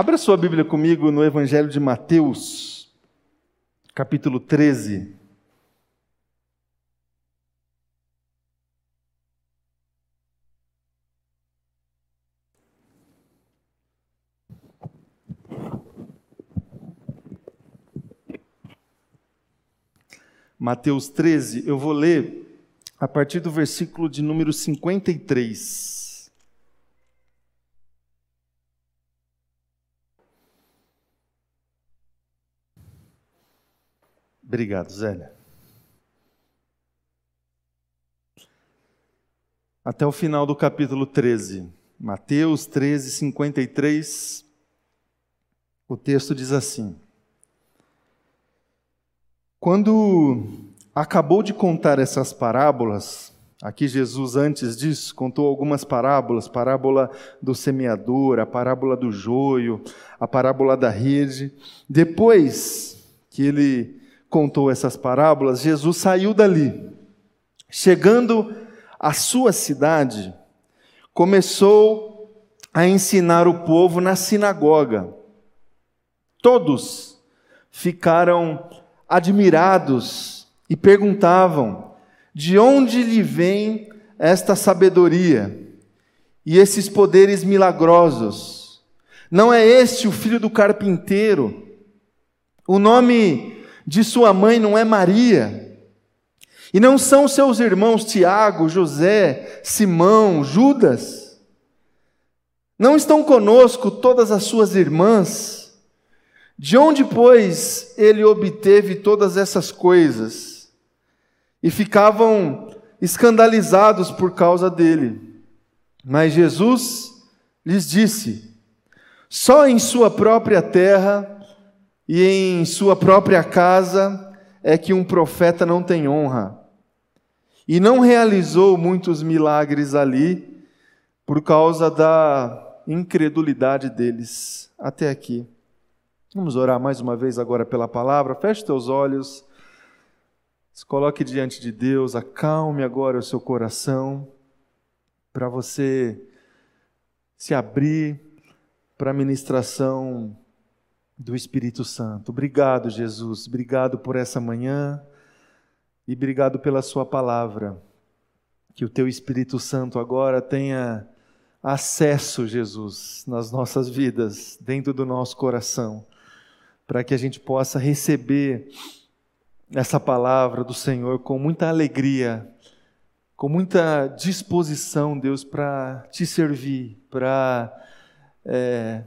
Abra sua Bíblia comigo no Evangelho de Mateus, capítulo 13. Mateus 13, eu vou ler a partir do versículo de número 53. Obrigado, Zélia. Até o final do capítulo 13. Mateus 13, 53. O texto diz assim. Quando acabou de contar essas parábolas, aqui Jesus antes disso contou algumas parábolas, parábola do semeador, a parábola do joio, a parábola da rede. Depois que ele contou essas parábolas, Jesus saiu dali. Chegando à sua cidade, começou a ensinar o povo na sinagoga. Todos ficaram admirados e perguntavam: de onde lhe vem esta sabedoria e esses poderes milagrosos? Não é este o filho do carpinteiro? O nome de sua mãe não é Maria? E não são seus irmãos Tiago, José, Simão, Judas? Não estão conosco todas as suas irmãs? De onde, pois, ele obteve todas essas coisas? E ficavam escandalizados por causa dele. Mas Jesus lhes disse: só em sua própria terra e em sua própria casa é que um profeta não tem honra. E não realizou muitos milagres ali por causa da incredulidade deles. Até aqui. Vamos orar mais uma vez agora pela palavra. Feche teus olhos. Se coloque diante de Deus, acalme agora o seu coração para você se abrir para a ministração do Espírito Santo. Obrigado, Jesus. Obrigado por essa manhã e obrigado pela sua palavra. Que o teu Espírito Santo agora tenha acesso, Jesus, nas nossas vidas, dentro do nosso coração para que a gente possa receber essa palavra do Senhor com muita alegria, com muita disposição, Deus, para te servir, para é,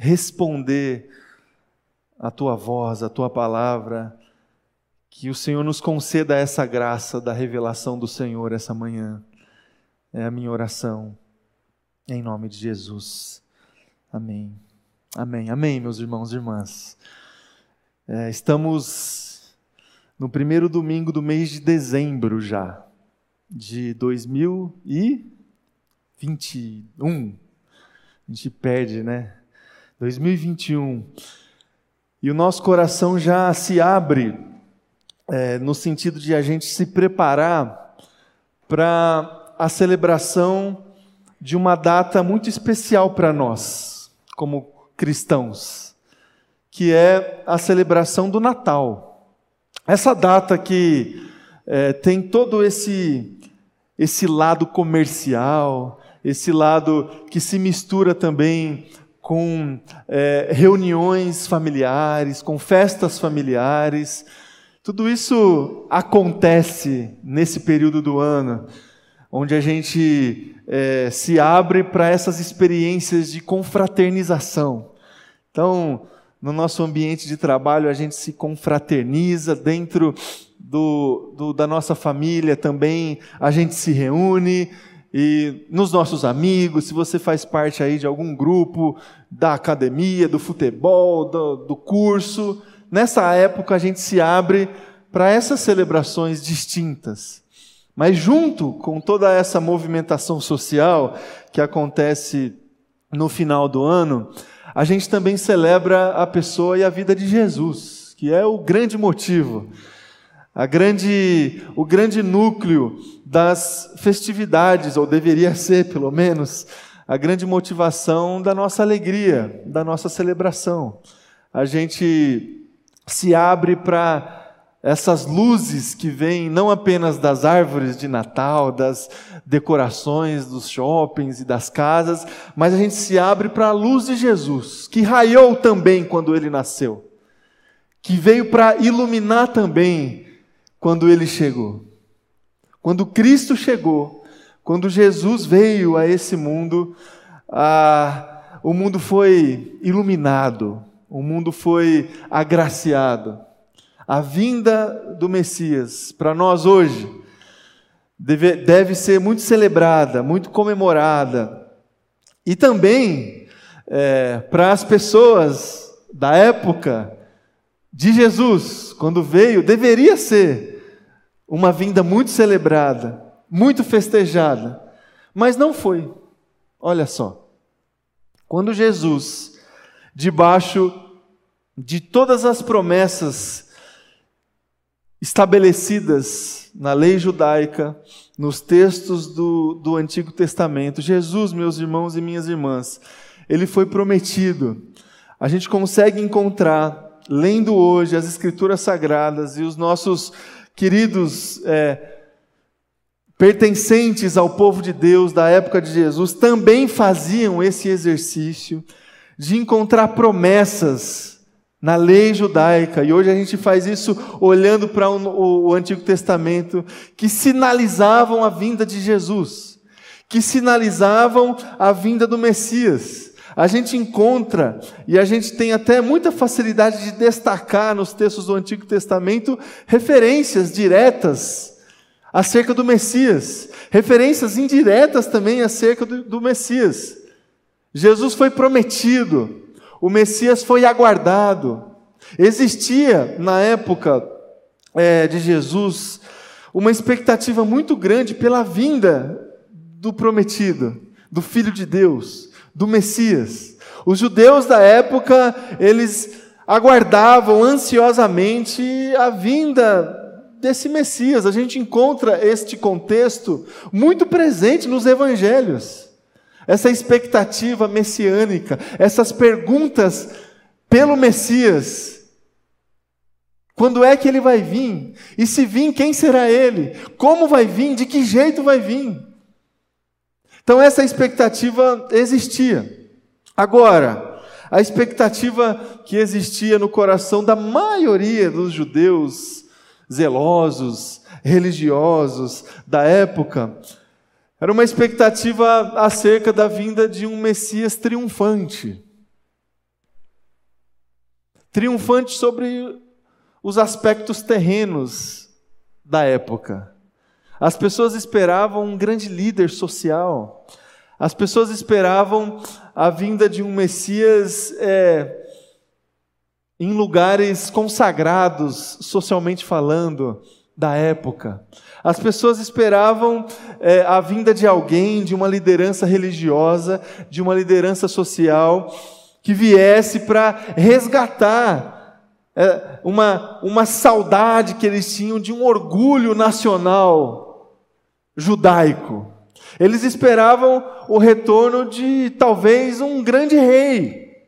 responder a tua voz, a tua palavra. Que o Senhor nos conceda essa graça da revelação do Senhor essa manhã. É a minha oração. Em nome de Jesus. Amém. Amém, amém, meus irmãos e irmãs. É, estamos no primeiro domingo do mês de dezembro já, de 2021. A gente perde, né? 2021. E o nosso coração já se abre é, no sentido de a gente se preparar para a celebração de uma data muito especial para nós, como cristãos, que é a celebração do Natal. Essa data que é, tem todo esse, esse lado comercial, esse lado que se mistura também com é, reuniões familiares, com festas familiares. Tudo isso acontece nesse período do ano, onde a gente é, se abre para essas experiências de confraternização. Então, no nosso ambiente de trabalho, a gente se confraterniza, dentro do, do, da nossa família também, a gente se reúne, e nos nossos amigos, se você faz parte aí de algum grupo da academia, do futebol, do, do curso, nessa época a gente se abre para essas celebrações distintas. Mas junto com toda essa movimentação social que acontece no final do ano, a gente também celebra a pessoa e a vida de Jesus, que é o grande motivo, a grande, o grande núcleo das festividades, ou deveria ser pelo menos, a grande motivação da nossa alegria, da nossa celebração. A gente se abre para essas luzes que vêm não apenas das árvores de Natal, das decorações dos shoppings e das casas, mas a gente se abre para a luz de Jesus, que raiou também quando ele nasceu, que veio para iluminar também quando ele chegou. Quando Cristo chegou, quando Jesus veio a esse mundo, ah, o mundo foi iluminado, o mundo foi agraciado a vinda do Messias para nós hoje deve, deve ser muito celebrada, muito comemorada. E também é, para as pessoas da época de Jesus, quando veio, deveria ser uma vinda muito celebrada, muito festejada, mas não foi. Olha só. Quando Jesus, debaixo de todas as promessas estabelecidas na lei judaica, nos textos do, do Antigo Testamento. Jesus, meus irmãos e minhas irmãs, ele foi prometido. A gente consegue encontrar, lendo hoje as Escrituras Sagradas e os nossos queridos é, pertencentes ao povo de Deus da época de Jesus também faziam esse exercício de encontrar promessas na lei judaica, e hoje a gente faz isso olhando para o, o Antigo Testamento, que sinalizavam a vinda de Jesus, que sinalizavam a vinda do Messias. A gente encontra, e a gente tem até muita facilidade de destacar nos textos do Antigo Testamento referências diretas acerca do Messias, referências indiretas também acerca do, do Messias. Jesus foi prometido, o Messias foi aguardado. Existia, na época é, de Jesus, uma expectativa muito grande pela vinda do prometido, do Filho de Deus, do Messias. Os judeus da época, eles aguardavam ansiosamente a vinda desse Messias. A gente encontra este contexto muito presente nos evangelhos essa expectativa messiânica, essas perguntas pelo Messias. Quando é que ele vai vir? E se vir, quem será ele? Como vai vir? De que jeito vai vir? Então, essa expectativa existia. Agora, a expectativa que existia no coração da maioria dos judeus zelosos, religiosos da época, era uma expectativa acerca da vinda de um Messias triunfante. Triunfante sobre os aspectos terrenos da época. As pessoas esperavam um grande líder social. As pessoas esperavam a vinda de um Messias é, em lugares consagrados, socialmente falando, da época. As pessoas esperavam é, a vinda de alguém, de uma liderança religiosa, de uma liderança social, que viesse para resgatar é, uma, uma saudade que eles tinham de um orgulho nacional judaico. Eles esperavam o retorno de talvez um grande rei,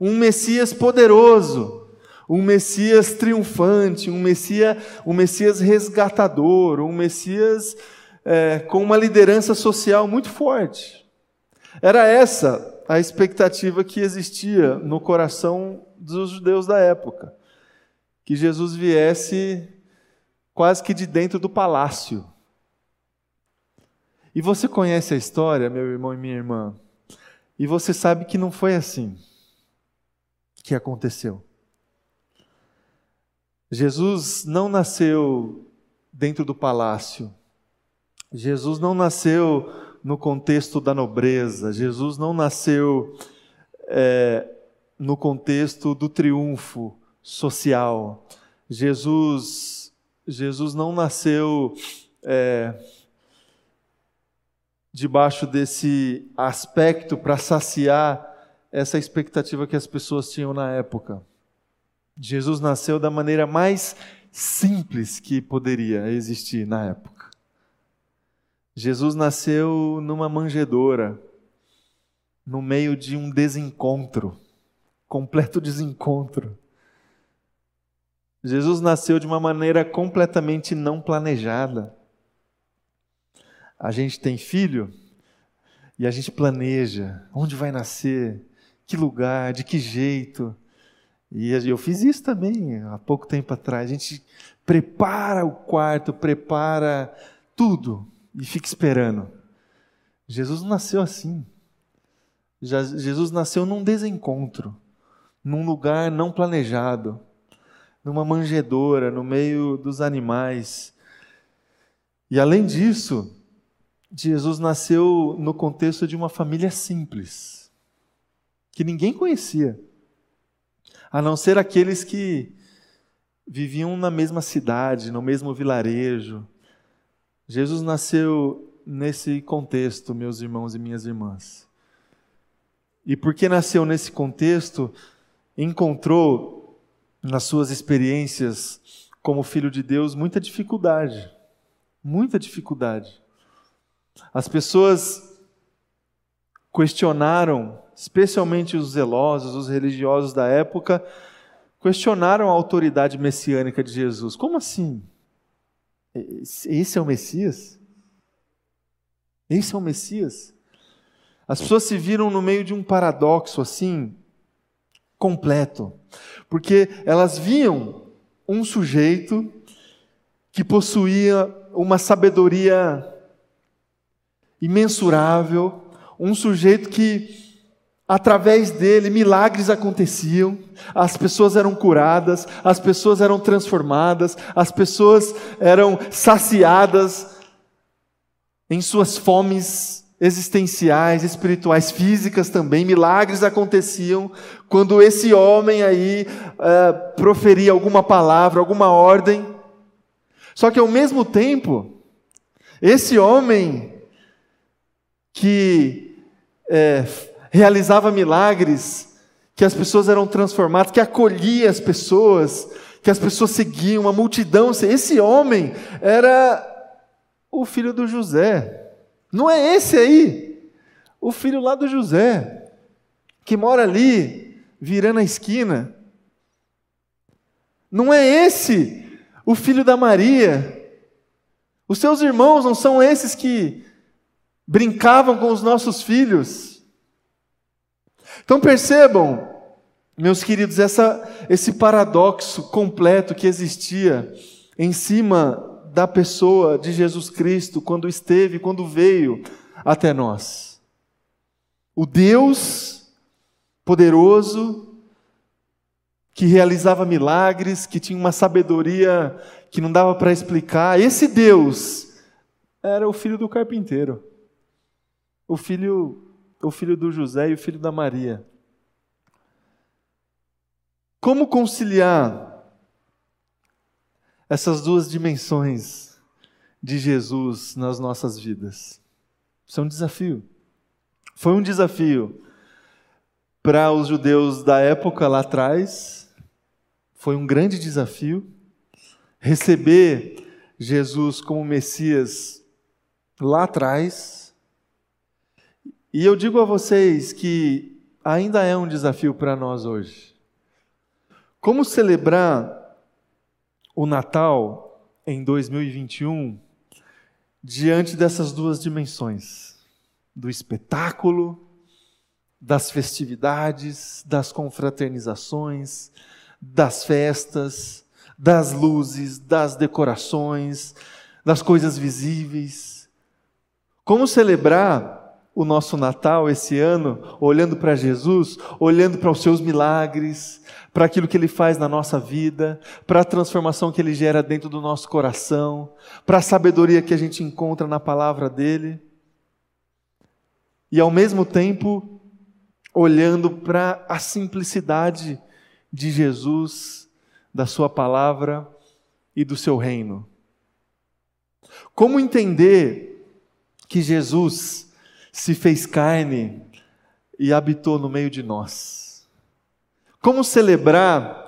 um Messias poderoso um Messias triunfante, um Messias, um Messias resgatador, um Messias é, com uma liderança social muito forte. Era essa a expectativa que existia no coração dos judeus da época, que Jesus viesse quase que de dentro do palácio. E você conhece a história, meu irmão e minha irmã, e você sabe que não foi assim que aconteceu. Jesus não nasceu dentro do palácio. Jesus não nasceu no contexto da nobreza. Jesus não nasceu é, no contexto do triunfo social. Jesus, Jesus não nasceu é, debaixo desse aspecto para saciar essa expectativa que as pessoas tinham na época. Jesus nasceu da maneira mais simples que poderia existir na época. Jesus nasceu numa manjedoura, no meio de um desencontro, completo desencontro. Jesus nasceu de uma maneira completamente não planejada. A gente tem filho e a gente planeja onde vai nascer, que lugar, de que jeito. E eu fiz isso também há pouco tempo atrás. A gente prepara o quarto, prepara tudo e fica esperando. Jesus nasceu assim. Jesus nasceu num desencontro, num lugar não planejado, numa manjedoura, no meio dos animais. E além disso, Jesus nasceu no contexto de uma família simples, que ninguém conhecia a não ser aqueles que viviam na mesma cidade, no mesmo vilarejo. Jesus nasceu nesse contexto, meus irmãos e minhas irmãs. E porque nasceu nesse contexto, encontrou nas suas experiências como filho de Deus muita dificuldade. Muita dificuldade. As pessoas questionaram especialmente os zelosos, os religiosos da época, questionaram a autoridade messiânica de Jesus. Como assim? Esse é o Messias? Esse é o Messias? As pessoas se viram no meio de um paradoxo assim, completo, porque elas viam um sujeito que possuía uma sabedoria imensurável, um sujeito que Através dele, milagres aconteciam, as pessoas eram curadas, as pessoas eram transformadas, as pessoas eram saciadas em suas fomes existenciais, espirituais, físicas também. Milagres aconteciam quando esse homem aí uh, proferia alguma palavra, alguma ordem. Só que ao mesmo tempo, esse homem que é, realizava milagres, que as pessoas eram transformadas, que acolhia as pessoas, que as pessoas seguiam, uma multidão. Esse homem era o filho do José. Não é esse aí, o filho lá do José, que mora ali, virando a esquina. Não é esse o filho da Maria. Os seus irmãos não são esses que brincavam com os nossos filhos. Então percebam, meus queridos, essa, esse paradoxo completo que existia em cima da pessoa de Jesus Cristo quando esteve, quando veio até nós. O Deus poderoso, que realizava milagres, que tinha uma sabedoria que não dava para explicar, esse Deus era o filho do carpinteiro, o filho o filho do José e o filho da Maria. Como conciliar essas duas dimensões de Jesus nas nossas vidas? Isso é um desafio. Foi um desafio para os judeus da época lá atrás, foi um grande desafio receber Jesus como Messias lá atrás e eu digo a vocês que ainda é um desafio para nós hoje. Como celebrar o Natal em 2021 diante dessas duas dimensões? Do espetáculo, das festividades, das confraternizações, das festas, das luzes, das decorações, das coisas visíveis. Como celebrar o nosso Natal esse ano, olhando para Jesus, olhando para os seus milagres, para aquilo que ele faz na nossa vida, para a transformação que ele gera dentro do nosso coração, para a sabedoria que a gente encontra na palavra dele. E ao mesmo tempo, olhando para a simplicidade de Jesus, da sua palavra e do seu reino. Como entender que Jesus se fez carne e habitou no meio de nós. Como celebrar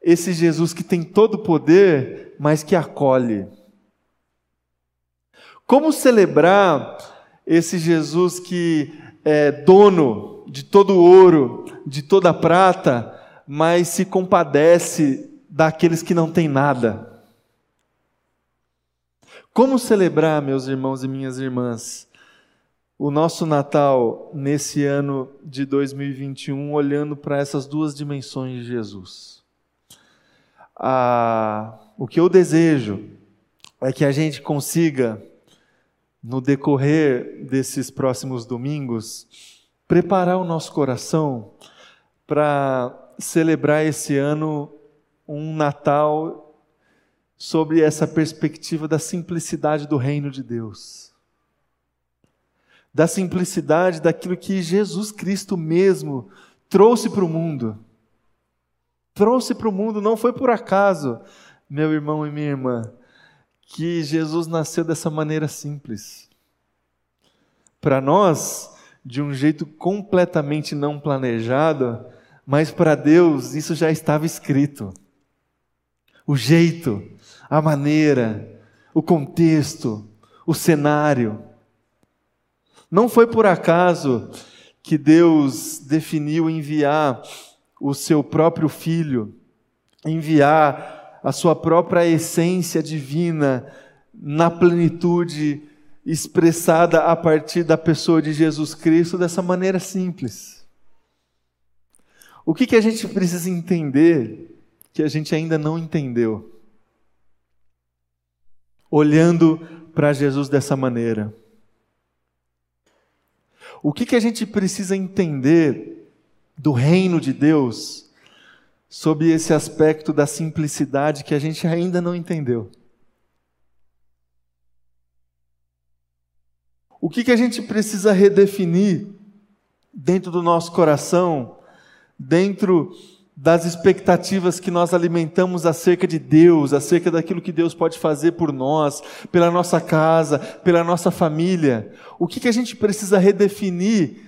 esse Jesus que tem todo o poder, mas que acolhe? Como celebrar esse Jesus que é dono de todo o ouro, de toda prata, mas se compadece daqueles que não têm nada? Como celebrar, meus irmãos e minhas irmãs, o nosso Natal nesse ano de 2021, olhando para essas duas dimensões de Jesus? Ah, o que eu desejo é que a gente consiga no decorrer desses próximos domingos, preparar o nosso coração para celebrar esse ano um Natal sobre essa perspectiva da simplicidade do reino de Deus. Da simplicidade daquilo que Jesus Cristo mesmo trouxe para o mundo. Trouxe para o mundo, não foi por acaso, meu irmão e minha irmã que Jesus nasceu dessa maneira simples. Para nós, de um jeito completamente não planejado, mas para Deus isso já estava escrito. O jeito, a maneira, o contexto, o cenário. Não foi por acaso que Deus definiu enviar o seu próprio filho, enviar a sua própria essência divina na plenitude expressada a partir da pessoa de Jesus Cristo dessa maneira simples. O que, que a gente precisa entender que a gente ainda não entendeu? Olhando para Jesus dessa maneira. O que, que a gente precisa entender do reino de Deus sobre esse aspecto da simplicidade que a gente ainda não entendeu. O que, que a gente precisa redefinir dentro do nosso coração, dentro das expectativas que nós alimentamos acerca de Deus, acerca daquilo que Deus pode fazer por nós, pela nossa casa, pela nossa família? O que, que a gente precisa redefinir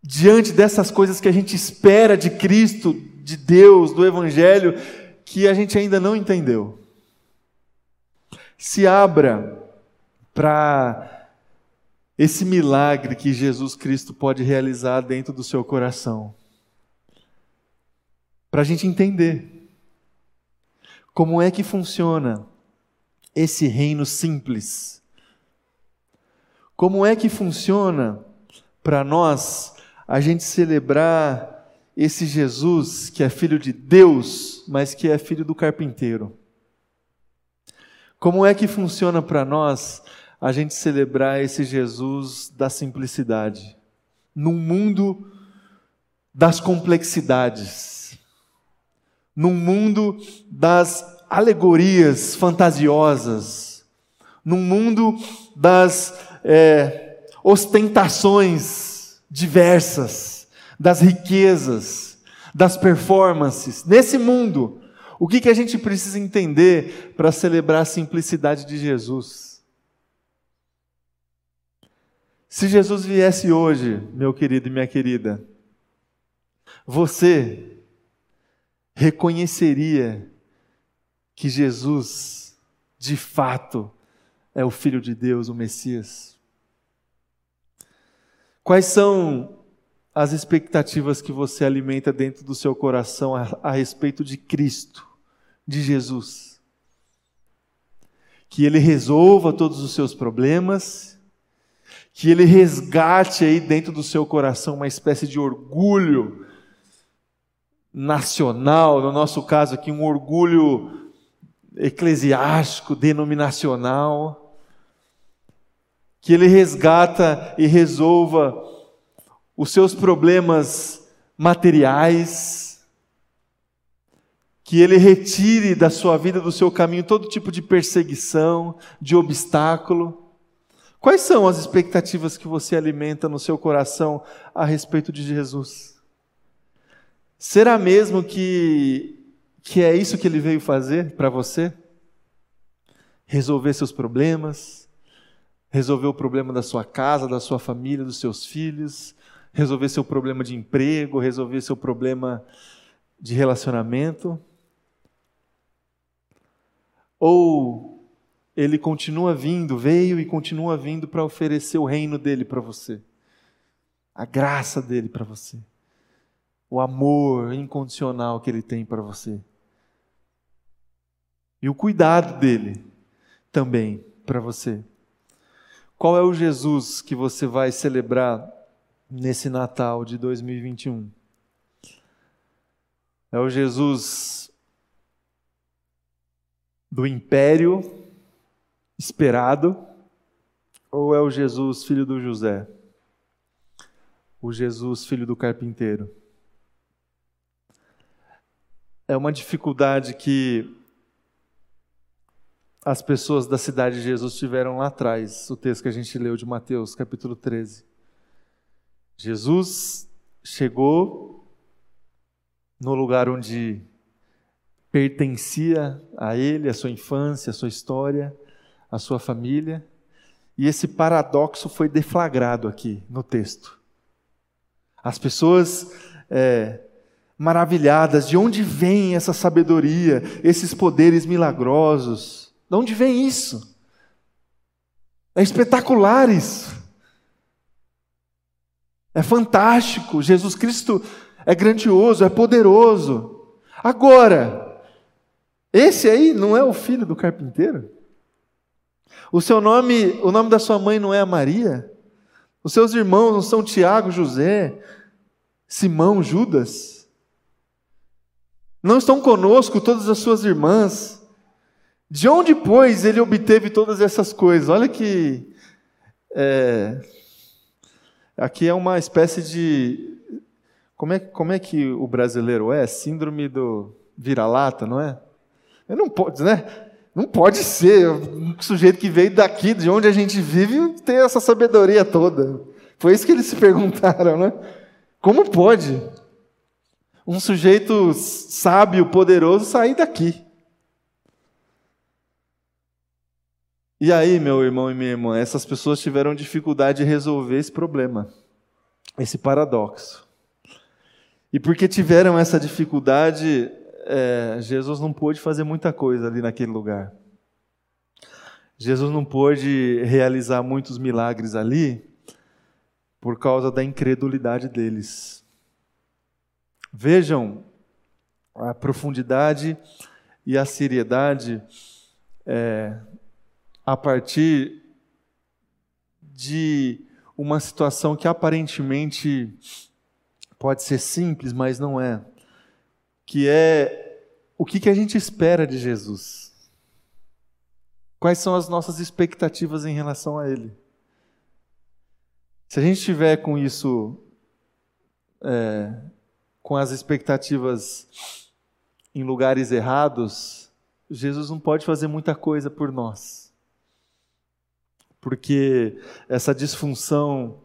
diante dessas coisas que a gente espera de Cristo, de Deus, do Evangelho, que a gente ainda não entendeu. Se abra para esse milagre que Jesus Cristo pode realizar dentro do seu coração. Para a gente entender como é que funciona esse reino simples. Como é que funciona para nós a gente celebrar esse Jesus que é filho de Deus, mas que é filho do carpinteiro. Como é que funciona para nós a gente celebrar esse Jesus da simplicidade? Num mundo das complexidades, num mundo das alegorias fantasiosas, num mundo das é, ostentações diversas das riquezas, das performances. Nesse mundo, o que, que a gente precisa entender para celebrar a simplicidade de Jesus? Se Jesus viesse hoje, meu querido e minha querida, você reconheceria que Jesus, de fato, é o Filho de Deus, o Messias? Quais são as expectativas que você alimenta dentro do seu coração a, a respeito de Cristo, de Jesus. Que Ele resolva todos os seus problemas, que Ele resgate aí dentro do seu coração uma espécie de orgulho nacional, no nosso caso aqui, um orgulho eclesiástico, denominacional, que Ele resgata e resolva os seus problemas materiais, que Ele retire da sua vida, do seu caminho, todo tipo de perseguição, de obstáculo. Quais são as expectativas que você alimenta no seu coração a respeito de Jesus? Será mesmo que, que é isso que Ele veio fazer para você? Resolver seus problemas, resolver o problema da sua casa, da sua família, dos seus filhos, resolver seu problema de emprego, resolver seu problema de relacionamento? Ou ele continua vindo, veio e continua vindo para oferecer o reino dele para você, a graça dele para você, o amor incondicional que ele tem para você, e o cuidado dele também para você. Qual é o Jesus que você vai celebrar nesse Natal de 2021? É o Jesus do império esperado ou é o Jesus filho do José? O Jesus filho do carpinteiro? É uma dificuldade que as pessoas da cidade de Jesus tiveram lá atrás, o texto que a gente leu de Mateus, capítulo 13. Jesus chegou no lugar onde pertencia a ele, a sua infância, a sua história, a sua família. E esse paradoxo foi deflagrado aqui no texto. As pessoas é, maravilhadas, de onde vem essa sabedoria, esses poderes milagrosos? De onde vem isso? É espetacular isso. É fantástico. Jesus Cristo é grandioso, é poderoso. Agora, esse aí não é o filho do carpinteiro? O seu nome, o nome da sua mãe não é Maria? Os seus irmãos não são Tiago, José, Simão, Judas? Não estão conosco todas as suas irmãs? De onde, pois, ele obteve todas essas coisas? Olha que. É, aqui é uma espécie de. Como é, como é que o brasileiro é? Síndrome do vira-lata, não é? Eu não pode, né? Não pode ser um sujeito que veio daqui, de onde a gente vive, ter essa sabedoria toda. Foi isso que eles se perguntaram, né? Como pode um sujeito sábio, poderoso, sair daqui? E aí, meu irmão e minha irmã, essas pessoas tiveram dificuldade de resolver esse problema, esse paradoxo. E porque tiveram essa dificuldade, é, Jesus não pôde fazer muita coisa ali naquele lugar. Jesus não pôde realizar muitos milagres ali por causa da incredulidade deles. Vejam a profundidade e a seriedade é, a partir de uma situação que aparentemente pode ser simples, mas não é que é o que, que a gente espera de Jesus. Quais são as nossas expectativas em relação a Ele? Se a gente estiver com isso, é, com as expectativas em lugares errados, Jesus não pode fazer muita coisa por nós. Porque essa disfunção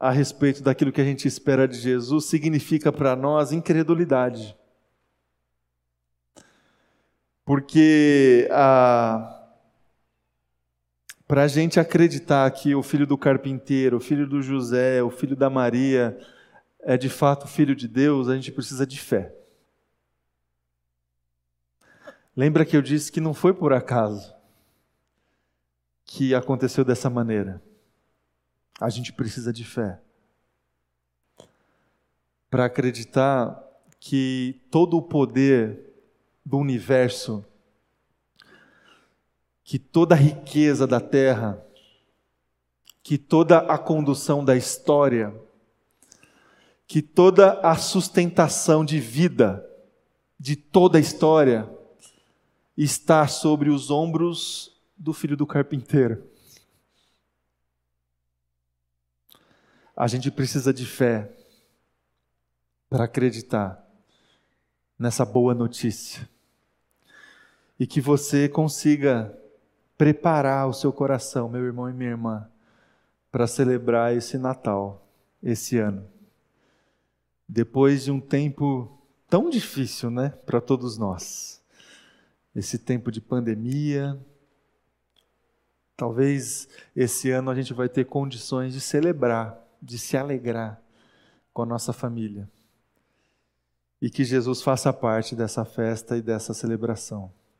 a respeito daquilo que a gente espera de Jesus significa para nós incredulidade. Porque para a gente acreditar que o filho do carpinteiro, o filho do José, o filho da Maria é de fato filho de Deus, a gente precisa de fé. Lembra que eu disse que não foi por acaso que aconteceu dessa maneira. A gente precisa de fé para acreditar que todo o poder do universo, que toda a riqueza da terra, que toda a condução da história, que toda a sustentação de vida de toda a história está sobre os ombros do filho do carpinteiro. A gente precisa de fé para acreditar nessa boa notícia. E que você consiga preparar o seu coração, meu irmão e minha irmã, para celebrar esse Natal, esse ano. Depois de um tempo tão difícil, né, para todos nós. Esse tempo de pandemia, talvez esse ano a gente vai ter condições de celebrar de se alegrar com a nossa família. E que Jesus faça parte dessa festa e dessa celebração.